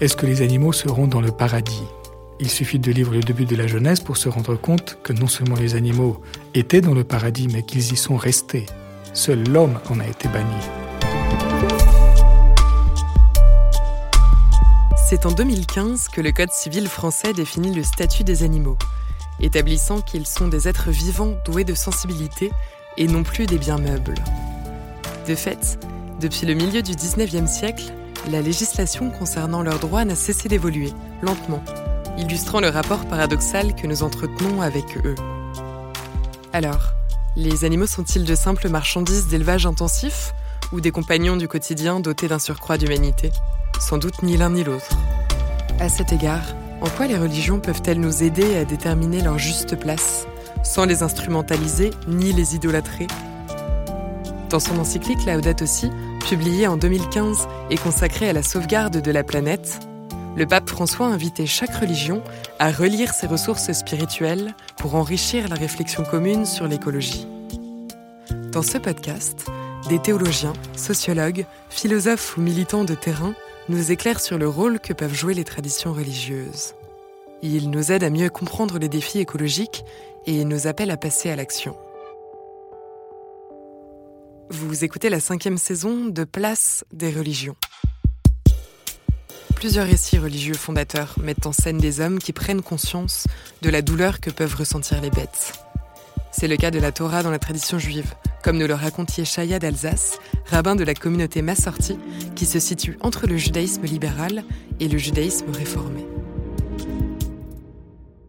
Est-ce que les animaux seront dans le paradis? Il suffit de lire le début de la Genèse pour se rendre compte que non seulement les animaux étaient dans le paradis, mais qu'ils y sont restés. Seul l'homme en a été banni. C'est en 2015 que le Code civil français définit le statut des animaux, établissant qu'ils sont des êtres vivants doués de sensibilité et non plus des biens meubles. De fait, depuis le milieu du 19e siècle, la législation concernant leurs droits n'a cessé d'évoluer, lentement, illustrant le rapport paradoxal que nous entretenons avec eux. Alors, les animaux sont-ils de simples marchandises d'élevage intensif ou des compagnons du quotidien dotés d'un surcroît d'humanité? Sans doute ni l'un ni l'autre. À cet égard, en quoi les religions peuvent-elles nous aider à déterminer leur juste place, sans les instrumentaliser ni les idolâtrer? Dans son encyclique Laudato Si, publié en 2015 et consacré à la sauvegarde de la planète, le pape François invitait chaque religion à relire ses ressources spirituelles pour enrichir la réflexion commune sur l'écologie. Dans ce podcast, des théologiens, sociologues, philosophes ou militants de terrain nous éclairent sur le rôle que peuvent jouer les traditions religieuses. Ils nous aident à mieux comprendre les défis écologiques et nous appellent à passer à l'action. Vous écoutez la cinquième saison de Place des religions. Plusieurs récits religieux fondateurs mettent en scène des hommes qui prennent conscience de la douleur que peuvent ressentir les bêtes. C'est le cas de la Torah dans la tradition juive, comme nous le raconte Yeshaya d'Alsace, rabbin de la communauté Massorti, qui se situe entre le judaïsme libéral et le judaïsme réformé.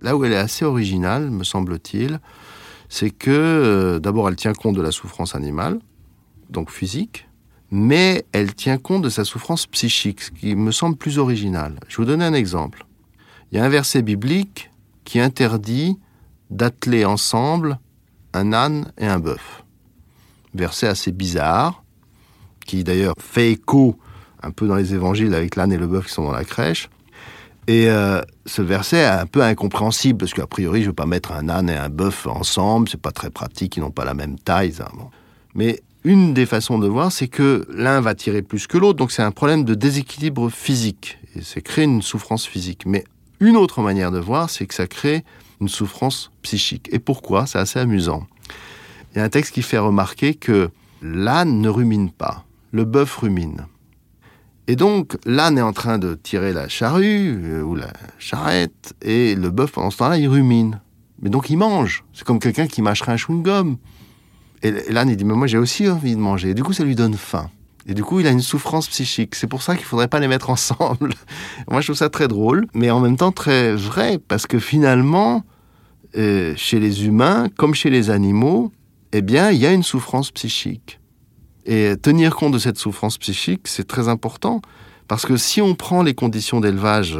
Là où elle est assez originale, me semble-t-il, c'est que euh, d'abord elle tient compte de la souffrance animale, donc physique, mais elle tient compte de sa souffrance psychique, ce qui me semble plus original. Je vais vous donner un exemple. Il y a un verset biblique qui interdit d'atteler ensemble un âne et un bœuf. Verset assez bizarre, qui d'ailleurs fait écho un peu dans les évangiles avec l'âne et le bœuf qui sont dans la crèche. Et euh, ce verset est un peu incompréhensible, parce qu'a priori, je ne veux pas mettre un âne et un bœuf ensemble, c'est pas très pratique, ils n'ont pas la même taille. Mais une des façons de voir, c'est que l'un va tirer plus que l'autre, donc c'est un problème de déséquilibre physique, et c'est créer une souffrance physique. Mais une autre manière de voir, c'est que ça crée une souffrance psychique. Et pourquoi? C'est assez amusant. Il y a un texte qui fait remarquer que l'âne ne rumine pas, le bœuf rumine. Et donc, l'âne est en train de tirer la charrue euh, ou la charrette, et le bœuf, pendant ce temps-là, il rumine. Mais donc, il mange. C'est comme quelqu'un qui mâcherait un chewing-gum. Et l'âne, il dit, mais moi j'ai aussi envie de manger. Et du coup, ça lui donne faim. Et du coup, il a une souffrance psychique. C'est pour ça qu'il faudrait pas les mettre ensemble. moi, je trouve ça très drôle, mais en même temps très vrai, parce que finalement, euh, chez les humains, comme chez les animaux, eh bien, il y a une souffrance psychique. Et tenir compte de cette souffrance psychique, c'est très important, parce que si on prend les conditions d'élevage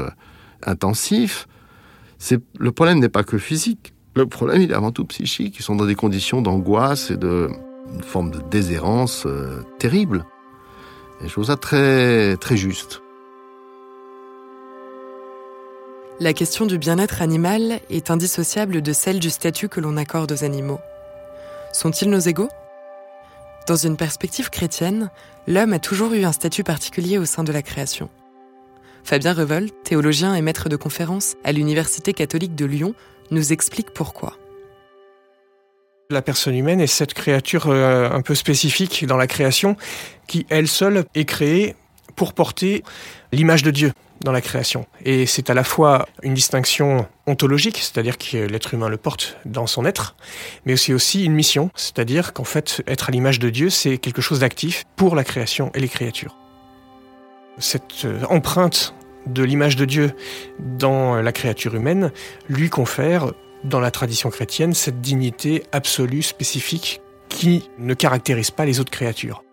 intensif, le problème n'est pas que physique. Le problème, est avant tout psychique. Ils sont dans des conditions d'angoisse et de une forme de déshérence euh, terrible. Et je trouve ça très, très juste. La question du bien-être animal est indissociable de celle du statut que l'on accorde aux animaux. Sont-ils nos égaux? Dans une perspective chrétienne, l'homme a toujours eu un statut particulier au sein de la création. Fabien Revol, théologien et maître de conférence à l'Université catholique de Lyon, nous explique pourquoi. La personne humaine est cette créature euh, un peu spécifique dans la création qui, elle seule, est créée pour porter l'image de Dieu dans la création. Et c'est à la fois une distinction ontologique, c'est-à-dire que l'être humain le porte dans son être, mais aussi aussi une mission, c'est-à-dire qu'en fait, être à l'image de Dieu, c'est quelque chose d'actif pour la création et les créatures. Cette euh, empreinte de l'image de Dieu dans la créature humaine lui confère, dans la tradition chrétienne, cette dignité absolue, spécifique, qui ne caractérise pas les autres créatures.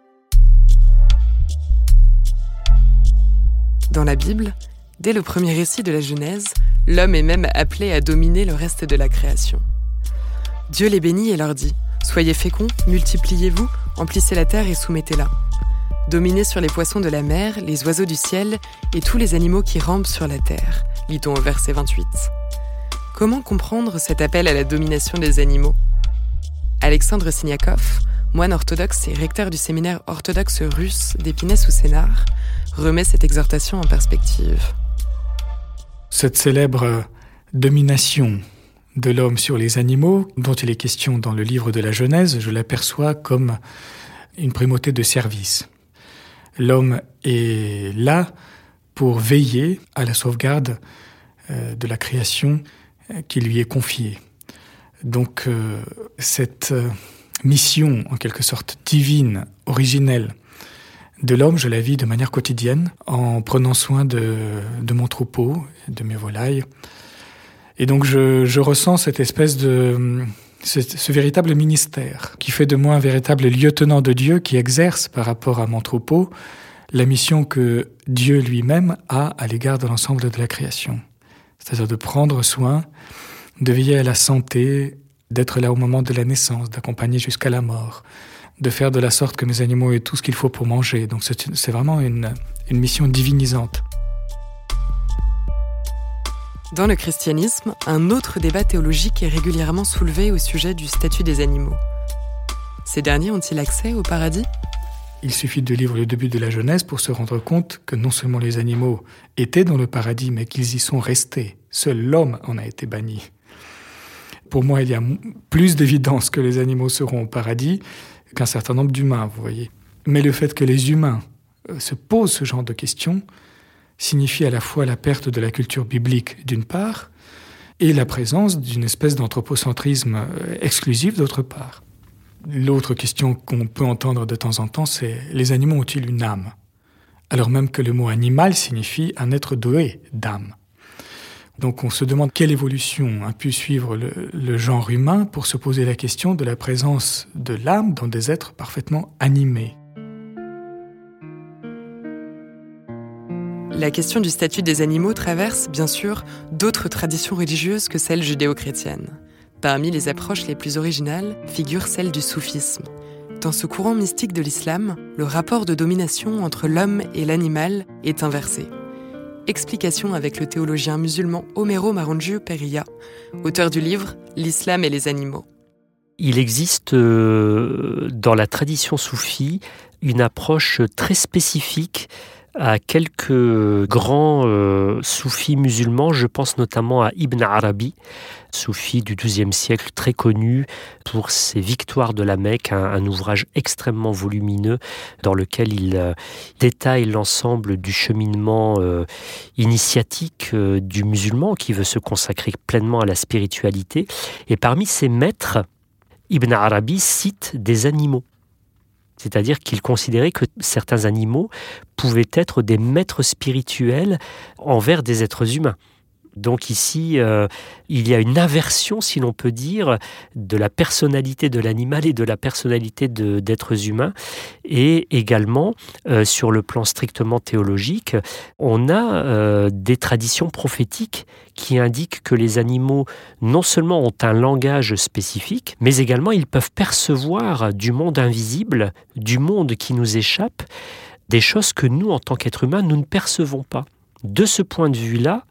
Dans la Bible, dès le premier récit de la Genèse, l'homme est même appelé à dominer le reste de la création. Dieu les bénit et leur dit Soyez féconds, multipliez-vous, emplissez la terre et soumettez-la. Dominez sur les poissons de la mer, les oiseaux du ciel et tous les animaux qui rampent sur la terre, lit-on au verset 28. Comment comprendre cet appel à la domination des animaux? Alexandre Siniakov, moine orthodoxe et recteur du séminaire orthodoxe russe d'Épinay sous Sénart, remet cette exhortation en perspective. Cette célèbre domination de l'homme sur les animaux, dont il est question dans le livre de la Genèse, je l'aperçois comme une primauté de service. L'homme est là pour veiller à la sauvegarde euh, de la création euh, qui lui est confiée. Donc euh, cette mission, en quelque sorte divine, originelle, de l'homme, je la vis de manière quotidienne, en prenant soin de, mon troupeau, de mes volailles. Et donc je ressens cette espèce de... Ce, véritable ministère qui fait de moi un véritable lieutenant de Dieu qui exerce par rapport à mon troupeau la mission que Dieu lui-même a à l'égard de l'ensemble de la création. C'est-à-dire de prendre soin, de veiller à la santé, d'être là au moment de la naissance, d'accompagner jusqu'à la mort, de faire de la sorte que mes animaux aient tout ce qu'il faut pour manger. Donc c'est vraiment une, une mission divinisante. Dans le christianisme, un autre débat théologique est régulièrement soulevé au sujet du statut des animaux. Ces derniers ont-ils accès au paradis? Il suffit de lire le début de la Genèse pour se rendre compte que non seulement les animaux étaient dans le paradis, mais qu'ils y sont restés. Seul l'homme en a été banni. Pour moi, il y a plus d'évidence que les animaux seront au paradis qu'un certain nombre d'humains, vous voyez. Mais le fait que les humains euh, se posent ce genre de questions signifie à la fois la perte de la culture biblique d'une part et la présence d'une espèce d'anthropocentrisme euh, exclusif d'autre part. L'autre question qu'on peut entendre de temps en temps, c'est les animaux ont-ils une âme? Alors même que le mot animal signifie un être doué d'âme. Donc on se demande quelle évolution a pu suivre le, le, genre humain pour se poser la question de la présence de l'âme dans des êtres parfaitement animés. La question du statut des animaux traverse, bien sûr, d'autres traditions religieuses que celles judéo-chrétiennes. Parmi les approches les plus originales figure celle du soufisme. Dans ce courant mystique de l'islam, le rapport de domination entre l'homme et l'animal est inversé. Explication avec le théologien musulman Homero Maronjiu Periya, auteur du livre L'islam et les animaux. Il existe euh, dans la tradition soufie une approche très spécifique à quelques grands euh, soufis musulmans. Je pense notamment à Ibn Arabi, soufi du XIIe siècle, très connu pour ses victoires de la Mecque, un, ouvrage extrêmement volumineux dans lequel il euh, détaille l'ensemble du cheminement euh, initiatique du musulman qui veut se consacrer pleinement à la spiritualité. Et parmi ses maîtres, Ibn Arabi cite des animaux. C'est-à-dire qu'il considérait que certains animaux pouvaient être des maîtres spirituels envers des êtres humains. Donc ici, euh, il y a une aversion, si l'on peut dire, de la personnalité de l'animal et de la personnalité d'êtres humains. Et également, euh, sur le plan strictement théologique, on a euh, des traditions prophétiques qui indiquent que les animaux non seulement ont un langage spécifique, mais également ils peuvent percevoir du monde invisible, du monde qui nous échappe, des choses que nous, en tant qu'êtres humains, nous ne percevons pas. De ce point de vue-là,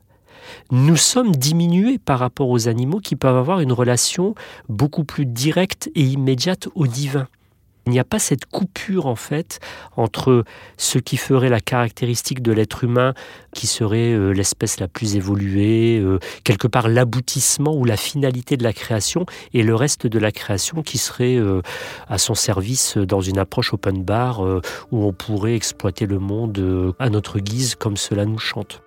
nous sommes diminués par rapport aux animaux qui peuvent avoir une relation beaucoup plus directe et immédiate au divin. Il n'y a pas cette coupure en fait entre ce qui ferait la caractéristique de l'être humain, qui serait euh, l'espèce la plus évoluée, euh, quelque part l'aboutissement ou la finalité de la création, et le reste de la création qui serait euh, à son service dans une approche open bar où on pourrait exploiter le monde à notre guise comme cela nous chante.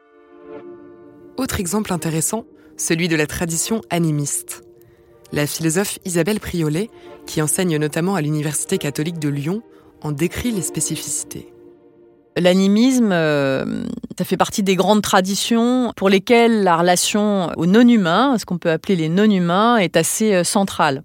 Autre exemple intéressant, celui de la tradition animiste. La philosophe Isabelle Priolet, qui enseigne notamment à l'Université catholique de Lyon, en décrit les spécificités. L'animisme, euh, ça fait partie des grandes traditions pour lesquelles la relation aux non-humains, ce qu'on peut appeler les non-humains, est assez euh, centrale.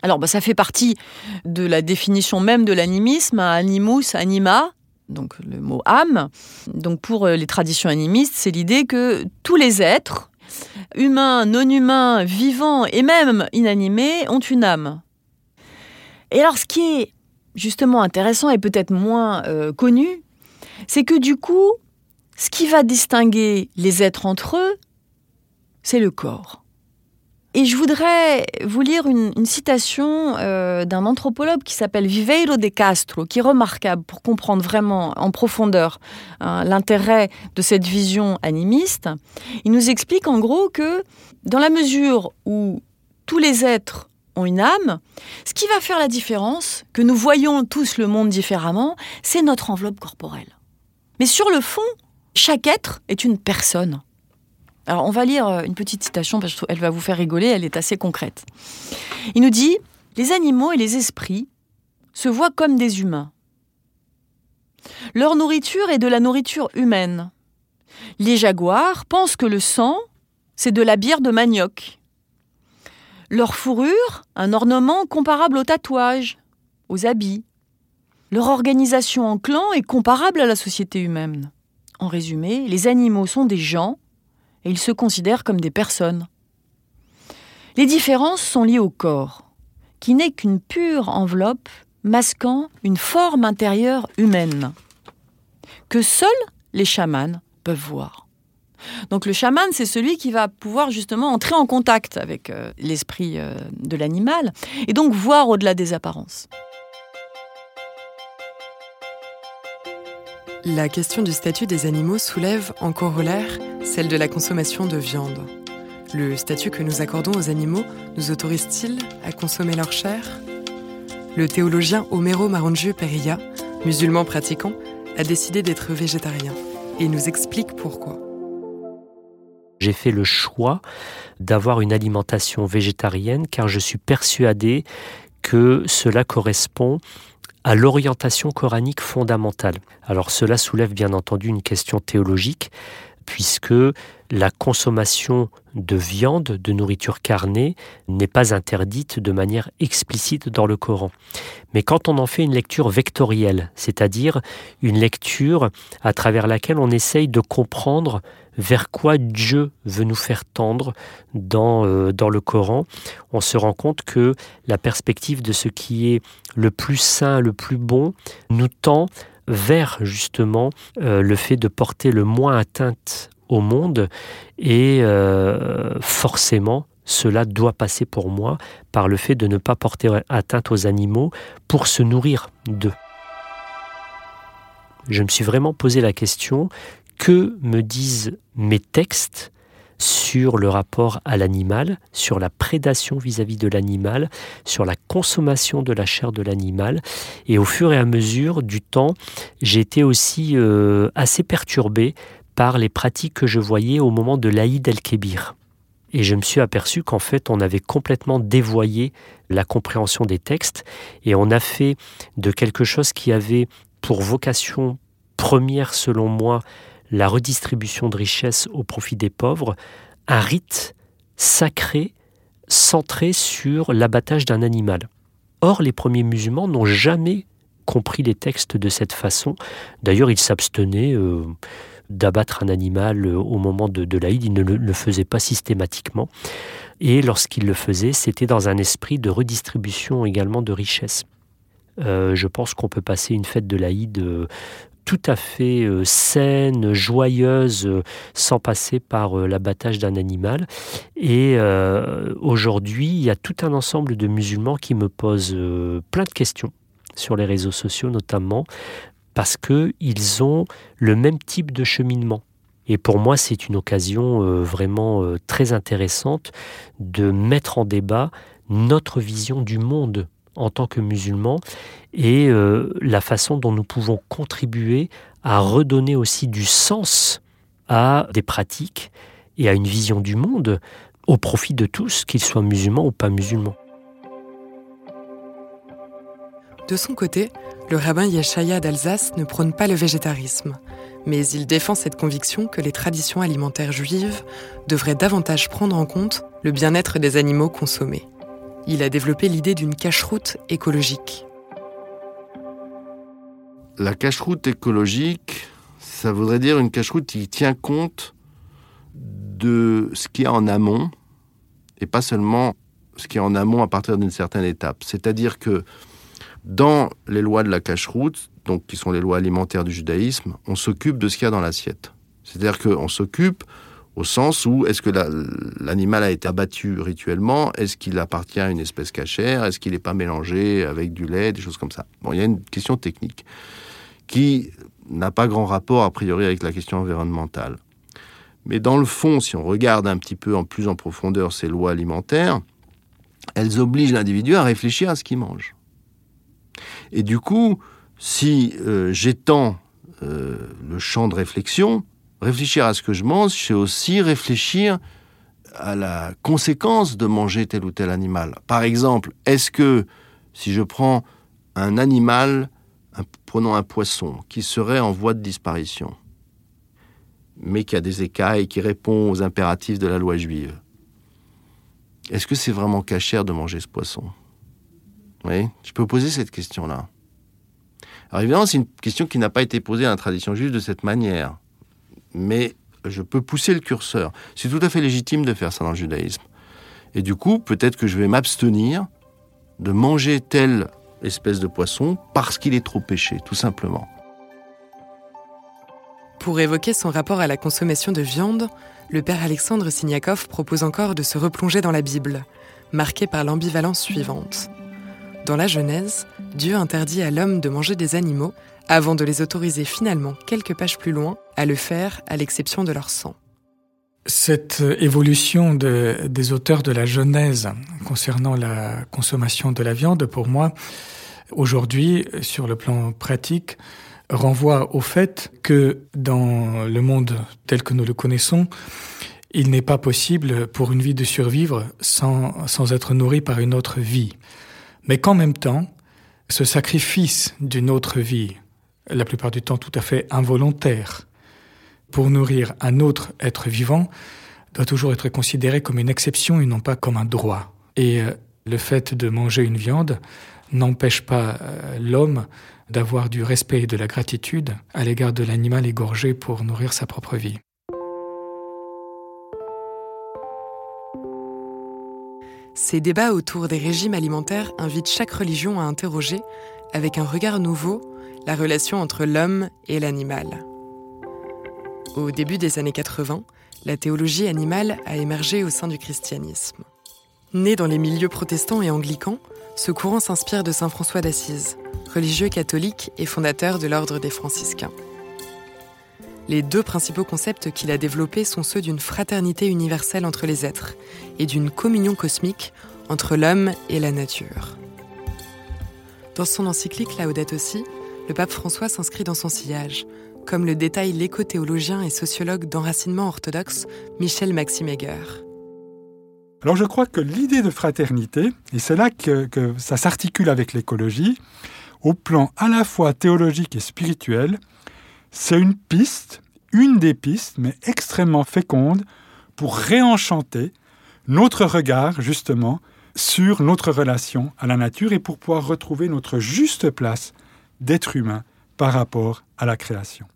Alors, bah, ça fait partie de la définition même de l'animisme, animus, anima, donc le mot âme. Donc pour les traditions animistes, c'est l'idée que tous les êtres, humains, non humains, vivants et même inanimés, ont une âme. Et alors ce qui est justement intéressant et peut-être moins euh, connu, c'est que du coup, ce qui va distinguer les êtres entre eux, c'est le corps. Et je voudrais vous lire une, citation euh, d'un anthropologue qui s'appelle Viveiro de Castro, qui est remarquable pour comprendre vraiment en profondeur hein, l'intérêt de cette vision animiste. Il nous explique en gros que dans la mesure où tous les êtres ont une âme, ce qui va faire la différence, que nous voyons tous le monde différemment, c'est notre enveloppe corporelle. Mais sur le fond, chaque être est une personne. Alors on va lire euh, une petite citation parce qu'elle va vous faire rigoler, elle est assez concrète. Il nous dit Les animaux et les esprits se voient comme des humains. Leur nourriture est de la nourriture humaine. Les jaguars pensent que le sang, c'est de la bière de manioc. Leur fourrure, un ornement comparable au tatouage, aux habits. Leur organisation en clan est comparable à la société humaine. En résumé, les animaux sont des gens et ils se considèrent comme des personnes. Les différences sont liées au corps, qui n'est qu'une pure enveloppe masquant une forme intérieure humaine, que seuls les chamans peuvent voir. Donc le chaman, c'est celui qui va pouvoir justement entrer en contact avec euh, l'esprit euh, de l'animal et donc voir au-delà des apparences. La question du statut des animaux soulève en corollaire celle de la consommation de viande. Le statut que nous accordons aux animaux nous autorise-t-il à consommer leur chair? Le théologien Homero Marangiu Perilla, musulman pratiquant, a décidé d'être végétarien et nous explique pourquoi. J'ai fait le choix d'avoir une alimentation végétarienne car je suis persuadé que cela correspond à l'orientation coranique fondamentale. Alors cela soulève bien entendu une question théologique, puisque la consommation de viande, de nourriture carnée, n'est pas interdite de manière explicite dans le Coran. Mais quand on en fait une lecture vectorielle, c'est-à-dire une lecture à travers laquelle on essaye de comprendre vers quoi Dieu veut nous faire tendre dans, euh, dans le Coran, on se rend compte que la perspective de ce qui est le plus sain, le plus bon, nous tend vers justement euh, le fait de porter le moins atteinte au monde et euh, forcément cela doit passer pour moi par le fait de ne pas porter atteinte aux animaux pour se nourrir d'eux. Je me suis vraiment posé la question, que me disent mes textes sur le rapport à l'animal, sur la prédation vis-à-vis de l'animal, sur la consommation de la chair de l'animal? Et au fur et à mesure du temps, j'ai été aussi euh, assez perturbé par les pratiques que je voyais au moment de l'Aïd el-Kébir. Et je me suis aperçu qu'en fait, on avait complètement dévoyé la compréhension des textes et on a fait de quelque chose qui avait pour vocation première, selon moi, la redistribution de richesses au profit des pauvres, un rite sacré centré sur l'abattage d'un animal. Or, les premiers musulmans n'ont jamais compris les textes de cette façon. D'ailleurs, ils s'abstenaient euh, d'abattre un animal euh, au moment de, l'Aïd, ils ne le, faisaient pas systématiquement. Et lorsqu'ils le faisaient, c'était dans un esprit de redistribution également de richesses. Euh, je pense qu'on peut passer une fête de l'Aïd tout à fait euh, saine, joyeuse, euh, sans passer par euh, l'abattage d'un animal. Et aujourd'hui, il y a tout un ensemble de musulmans qui me posent plein de questions sur les réseaux sociaux notamment, parce qu'ils ont le même type de cheminement. Et pour moi, c'est une occasion vraiment très intéressante de mettre en débat notre vision du monde en tant que musulmans et euh, la façon dont nous pouvons contribuer à redonner aussi du sens à des pratiques et à une vision du monde au profit de tous, qu'ils soient musulmans ou pas musulmans. De son côté, le rabbin Yeshaya d'Alsace ne prône pas le végétarisme, mais il défend cette conviction que les traditions alimentaires juives devraient davantage prendre en compte le bien-être des animaux consommés il a développé l'idée d'une cache-route écologique. La cache-route écologique, ça voudrait dire une cache-route qui tient compte de ce qu'il y a en amont et pas seulement ce qui est en amont à partir d'une certaine étape. C'est-à-dire que dans les lois de la cache-route, donc qui sont les lois alimentaires du judaïsme, on s'occupe de ce qu'il y a dans l'assiette. C'est-à-dire qu'on s'occupe au sens où est-ce que l'animal a été abattu rituellement Est-ce qu'il appartient à une espèce cachère Est-ce qu'il n'est pas mélangé avec du lait Des choses comme ça. Bon, il y a une question technique qui n'a pas grand rapport a priori avec la question environnementale. Mais dans le fond, si on regarde un petit peu en plus en profondeur ces lois alimentaires, elles obligent l'individu à réfléchir à ce qu'il mange. Et du coup, si euh, j'étends euh, le champ de réflexion, réfléchir à ce que je mange, c'est aussi réfléchir à la conséquence de manger tel ou tel animal. Par exemple, est-ce que si je prends un animal, prenons un poisson, qui serait en voie de disparition, mais qui a des écailles, qui répond aux impératifs de la loi juive, est-ce que c'est vraiment cachère de manger ce poisson? Oui, je peux poser cette question-là. Alors évidemment, c'est une question qui n'a pas été posée dans la tradition juive de cette manière. Mais je peux pousser le curseur. C'est tout à fait légitime de faire ça dans le judaïsme. Et du coup, peut-être que je vais m'abstenir de manger telle espèce de poisson parce qu'il est trop péché, tout simplement. Pour évoquer son rapport à la consommation de viande, le père Alexandre Signakov propose encore de se replonger dans la Bible, marquée par l'ambivalence suivante. Dans la Genèse, Dieu interdit à l'homme de manger des animaux avant de les autoriser finalement quelques pages plus loin à le faire à l'exception de leur sang. Cette évolution des auteurs de la Genèse concernant la consommation de la viande, pour moi, aujourd'hui, sur le plan pratique, renvoie au fait que dans le monde tel que nous le connaissons, il n'est pas possible pour une vie de survivre sans, sans être nourri par une autre vie. Mais qu'en même temps, ce sacrifice d'une autre vie, la plupart du temps tout à fait involontaire, pour nourrir un autre être vivant, doit toujours être considéré comme une exception et non pas comme un droit. Et euh, le fait de manger une viande n'empêche pas euh, l'homme d'avoir du respect et de la gratitude à l'égard de l'animal égorgé pour nourrir sa propre vie. Ces débats autour des régimes alimentaires invitent chaque religion à interroger, avec un regard nouveau, la relation entre l'homme et l'animal. Au début des années 80, la théologie animale a émergé au sein du christianisme. Né dans les milieux protestants et anglicans, ce courant s'inspire de Saint François d'Assise, religieux catholique et fondateur de l'ordre des franciscains. Les deux principaux concepts qu'il a développés sont ceux d'une fraternité universelle entre les êtres et d'une communion cosmique entre l'homme et la nature. Dans son encyclique Laudato Si, le pape François s'inscrit dans son sillage, comme le détaille l'éco-théologien et sociologue d'enracinement orthodoxe Michel Maxime Heger. Alors je crois que l'idée de fraternité, et c'est là que ça s'articule avec l'écologie, au plan à la fois théologique et spirituel, c'est une piste, une des pistes, mais extrêmement féconde, pour réenchanter notre regard, justement, sur notre relation à la nature et pour pouvoir retrouver notre juste place d'être humain par rapport à la création.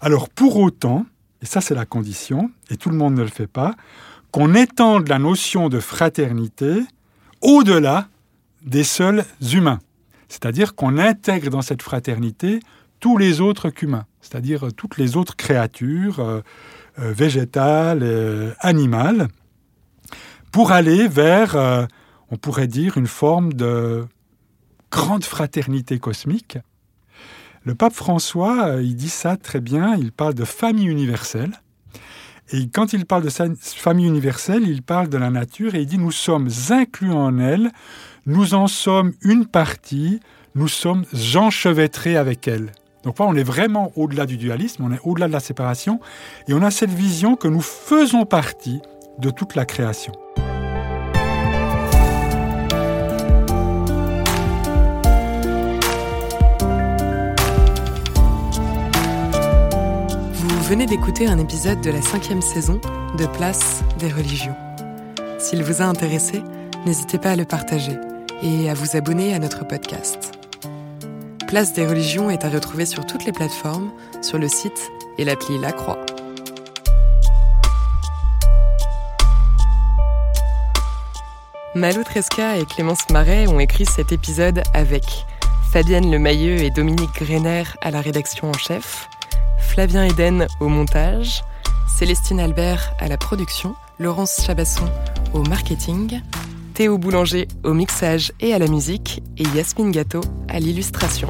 Alors pour autant, et ça c'est la condition, et tout le monde ne le fait pas, qu'on étende la notion de fraternité au-delà des seuls humains. C'est-à-dire qu'on intègre dans cette fraternité tous les autres qu'humains, c'est-à-dire toutes les autres créatures euh, euh, végétales, euh, animales, pour aller vers, on pourrait dire, une forme de grande fraternité cosmique. Le pape François, il dit ça très bien, il parle de famille universelle. Et quand il parle de sa famille universelle, il parle de la nature et il dit nous sommes inclus en elle, nous en sommes une partie, nous sommes enchevêtrés avec elle. Donc là, on est vraiment au-delà du dualisme, on est au-delà de la séparation, et on a cette vision que nous faisons partie de toute la création. Vous venez d'écouter un épisode de la cinquième saison de Place des religions. S'il vous a intéressé, n'hésitez pas à le partager et à vous abonner à notre podcast. Place des religions est à retrouver sur toutes les plateformes, sur le site et l'appli La Croix. Malo Tresca et Clémence Marais ont écrit cet épisode avec Fabienne Lemayeux et Dominique Greiner à la rédaction en chef, Flavien Eden au montage, Célestine Albert à la production, Laurence Chabasson au marketing, Théo Boulanger au mixage et à la musique et Yasmine Gâteau à l'illustration.